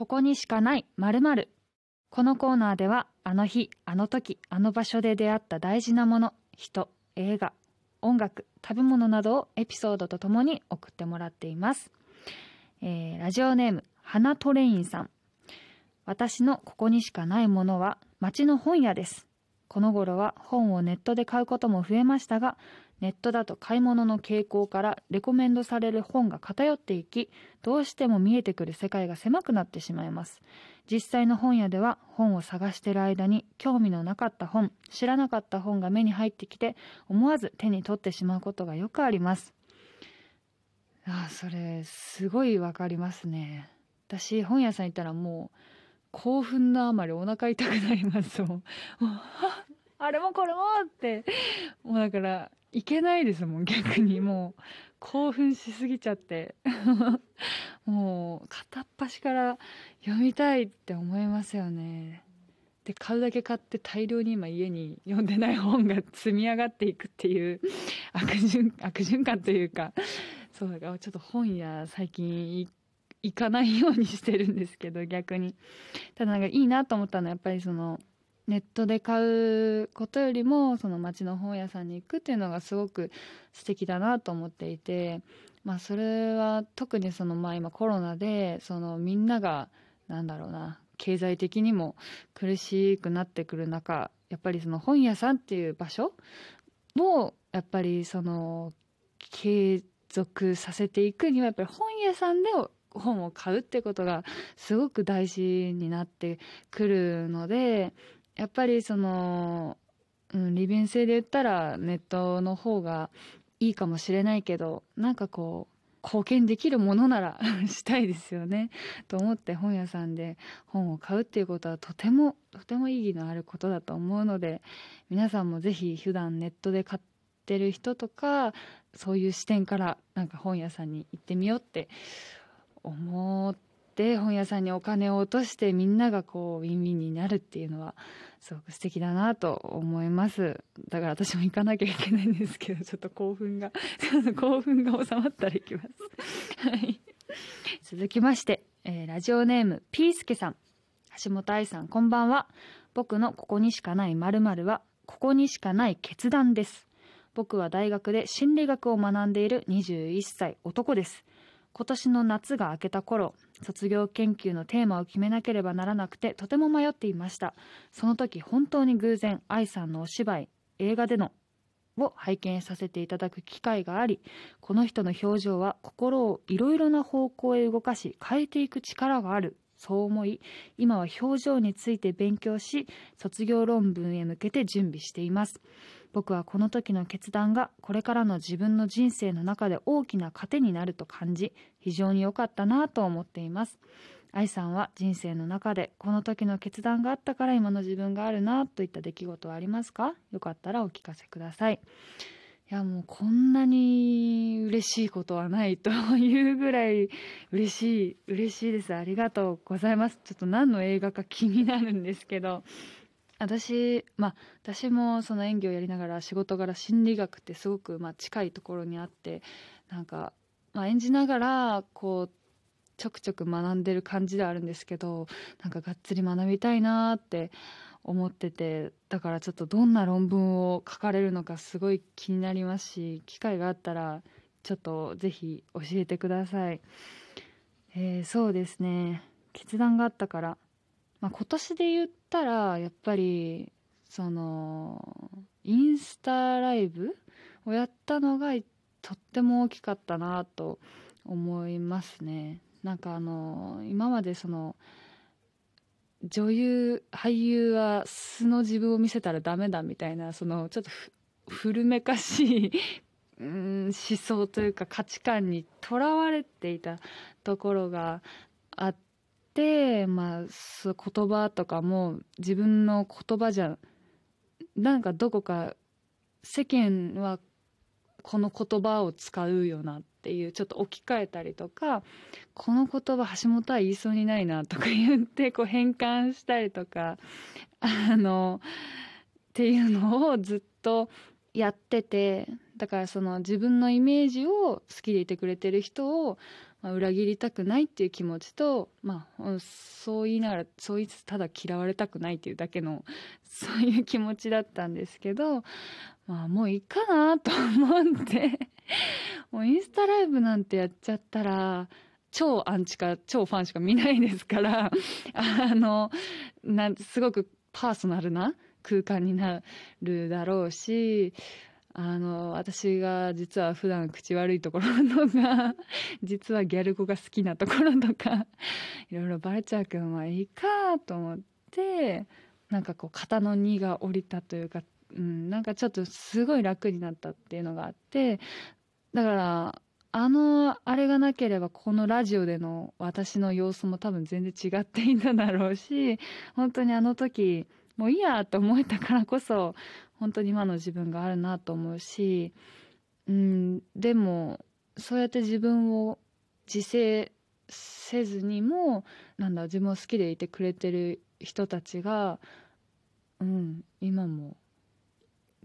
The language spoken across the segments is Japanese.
ここにしかない〇〇。このコーナーではあの日あの時あの場所で出会った大事なもの人映画音楽食べ物などをエピソードとともに送ってもらっています、えーラジオネーム花トレインさん。私のここにしかないものは町の本屋です。この頃は本をネットで買うことも増えましたがネットだと買い物の傾向からレコメンドされる本が偏っていきどうしても見えてくる世界が狭くなってしまいます。実際の本屋では本を探している間に興味のなかった本知らなかった本が目に入ってきて思わず手に取ってしまうことがよくあります。あそれすごいわかりますね。私本屋さん行ったらもう興奮のあまりお腹痛くなりますもん。もうああれもこれもって。もうだからいけないですもん逆に。もう興奮しすぎちゃって。もう片っ端から読みたいって思いますよね。で買うだけ買って大量に今家に読んでない本が積み上がっていくっていう 悪循悪循環というか。そうだからちょっと本屋最近い行かないようにしてるんですけど逆に。ただなんかいいなと思ったのはやっぱりそのネットで買うことよりもその町の本屋さんに行くっていうのがすごく素敵だなと思っていてまあそれは特にそのまあ今コロナでそのみんながなんだろうな経済的にも苦しくなってくる中やっぱりその本屋さんっていう場所をやっぱりその継続させていくにはやっぱり本屋さんで本を買うってことがすごく大事になってくるのでやっぱりその、うん、利便性で言ったらネットの方がいいかもしれないけどなんかこう貢献できるものなら したいですよね。と思って本屋さんで本を買うっていうことはとてもとても意義のあることだと思うので皆さんもぜひ普段ネットで買ってる人とかそういう視点からなんか本屋さんに行ってみようって思って本屋さんにお金を落としてみんながこうウィンウィンになるっていうのはすごく素敵だなと思います。だから私も行かなきゃいけないんですけどちょっと興奮が 興奮が収まったら行きます。はい。続きまして、えーラジオネームピースケさん。橋本愛さんこんばんは。僕のここにしかない〇〇はここにしかない決断です。僕は大学で心理学を学んでいる21歳男です。今年の夏が明けた頃卒業研究のテーマを決めなければならなくてとても迷っていました。その時本当に偶然愛さんのお芝居映画でのを拝見させていただく機会がありこの人の表情は心をいろいろな方向へ動かし変えていく力がある。そう思い今は表情について勉強し卒業論文へ向けて準備しています。僕はこの時の決断がこれからの自分の人生の中で大きな糧になると感じ非常に良かったなと思っています。愛さんは人生の中でこの時の決断があったから今の自分があるなといった出来事はありますか？よかったらお聞かせください。いやもうこんなに嬉しいことはないというぐらい嬉しい嬉しいです。ありがとうございます。ちょっと何の映画か気になるんですけど。私まあ私もその演技をやりながら仕事柄心理学ってすごくまあ近いところにあってなんか、まあ、演じながらこうちょくちょく学んでる感じではあるんですけどなんかがっつり学びたいなって思っててだからちょっとどんな論文を書かれるのかすごい気になりますし機会があったらちょっとぜひ教えてください、えーそうですね。決断があったから、まあ、今年で言ったらやっぱりそのインスタライブをやったのがとっても大きかったなと思いますね。なんかあの今までその女優俳優は素の自分を見せたらダメだみたいなそのちょっと古めかしいうん思想というか価値観にとらわれていたところがあってまあそ言葉とかも自分の言葉じゃなんかどこか世間はこの言葉を使うよなっていうちょっと置き換えたりとかこの言葉橋本は言いそうにないなとか言ってこう変換したりとかあのっていうのをずっとやっててだからその自分のイメージを好きでいてくれてる人をまあ、裏切りたくないっていう気持ちと、まあ、そう言いながらそいつただ嫌われたくないっていうだけの そういう気持ちだったんですけど、まあ、もういいかなと思って もうインスタライブなんてやっちゃったら超アンチか超ファンしか見ないですから あのなすごくパーソナルな空間になるだろうしあの私が実は普段口悪いところとか 実はギャル語が好きなところとかいろいろバレちゃうけどまあいいかと思ってなんかこう肩の荷が下りたというか、うん、なんかちょっとすごい楽になったっていうのがあってだからあのあれがなければこのラジオでの私の様子も多分全然違っていただろうし本当にあの時もういいやと思えたからこそ本当に今の自分があるなと思うし、うん、でもそうやって自分を自制せずにもなんだ自分を好きでいてくれてる人たちが、うん、今も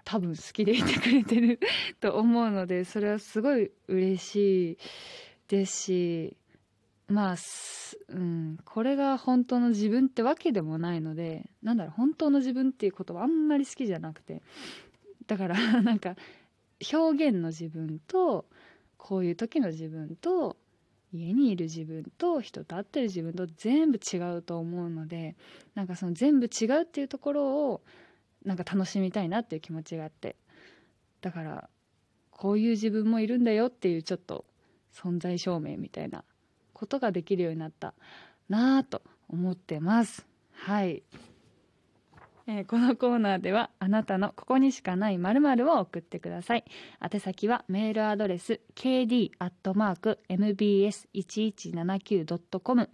多分好きでいてくれてる と思うのでそれはすごい嬉しいですしまあ、うん、これが本当の自分ってわけでもないのでなんだろう本当の自分っていうことはあんまり好きじゃなくてだからなんか表現の自分とこういう時の自分と家にいる自分と人と会ってる自分と全部違うと思うのでなんかその全部違うっていうところをなんか楽しみたいなっていう気持ちがあってだからこういう自分もいるんだよっていうちょっと存在証明みたいなことができるようになったなぁと思ってます。はい。えー、このコーナーではあなたのここにしかないまるを送ってください。宛先はメールアドレス kd.mbs1179.com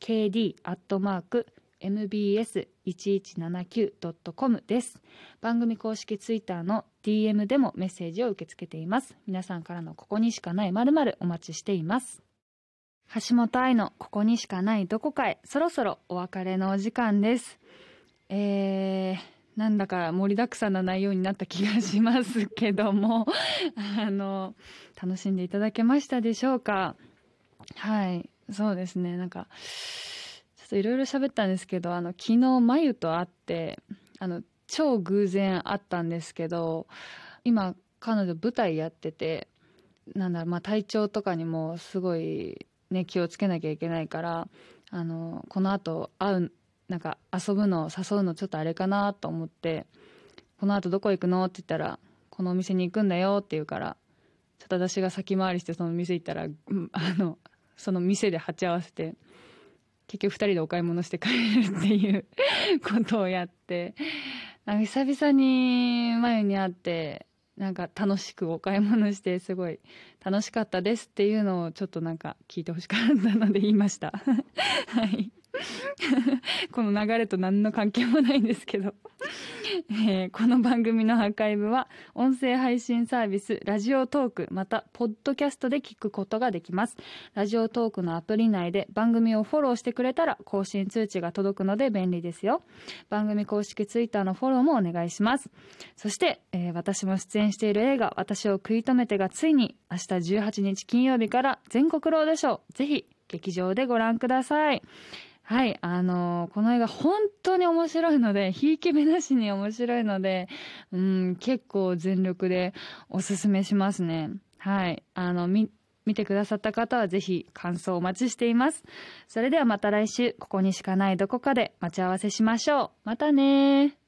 kd.mbs1179.com です。番組公式ツイッターの DM でもメッセージを受け付けています。皆さんからのここにしかないまるお待ちしています。橋本愛のここにしかないどこかへそろそろお別れのお時間です。えー、なんだか盛りだくさんな内容になった気がしますけども あの楽しんでいただけましたでしょうか？はいそうですね。なんかちょっといろいろ喋ったんですけどあの昨日まゆと会ってあの超偶然会ったんですけど今彼女舞台やっててなんだろうまあ体調とかにもすごいね、気をつけなきゃいけないからあのこのあと会うなんか遊ぶの誘うのちょっとあれかなと思って「このあとどこ行くの?」って言ったら「このお店に行くんだよ」って言うからちょっと私が先回りしてその店行ったら、あのその店で鉢合わせて結局2人でお買い物して帰れるっていうことをやってなんか久々に眉に会ってなんか楽しくお買い物してすごい楽しかったですっていうのをちょっとなんか聞いてほしかったので言いました。はい。この流れと何の関係もないんですけど。えー、この番組のアーカイブは音声配信サービスラジオトークまたポッドキャストで聞くことができます。ラジオトークのアプリ内で番組をフォローしてくれたら更新通知が届くので便利ですよ。番組公式ツイッターのフォローもお願いします。そして、えー、私も出演している映画「私を食い止めて」がついに明日18日金曜日から全国ロードショーぜひ劇場でご覧ください。はい、あのー、この映画本当に面白いので、ひいき目なしに面白いので、うん、結構全力でおすすめしますね。はい、あの、み、見てくださった方はぜひ感想お待ちしています。それではまた来週、ここにしかないどこかで待ち合わせしましょう。またね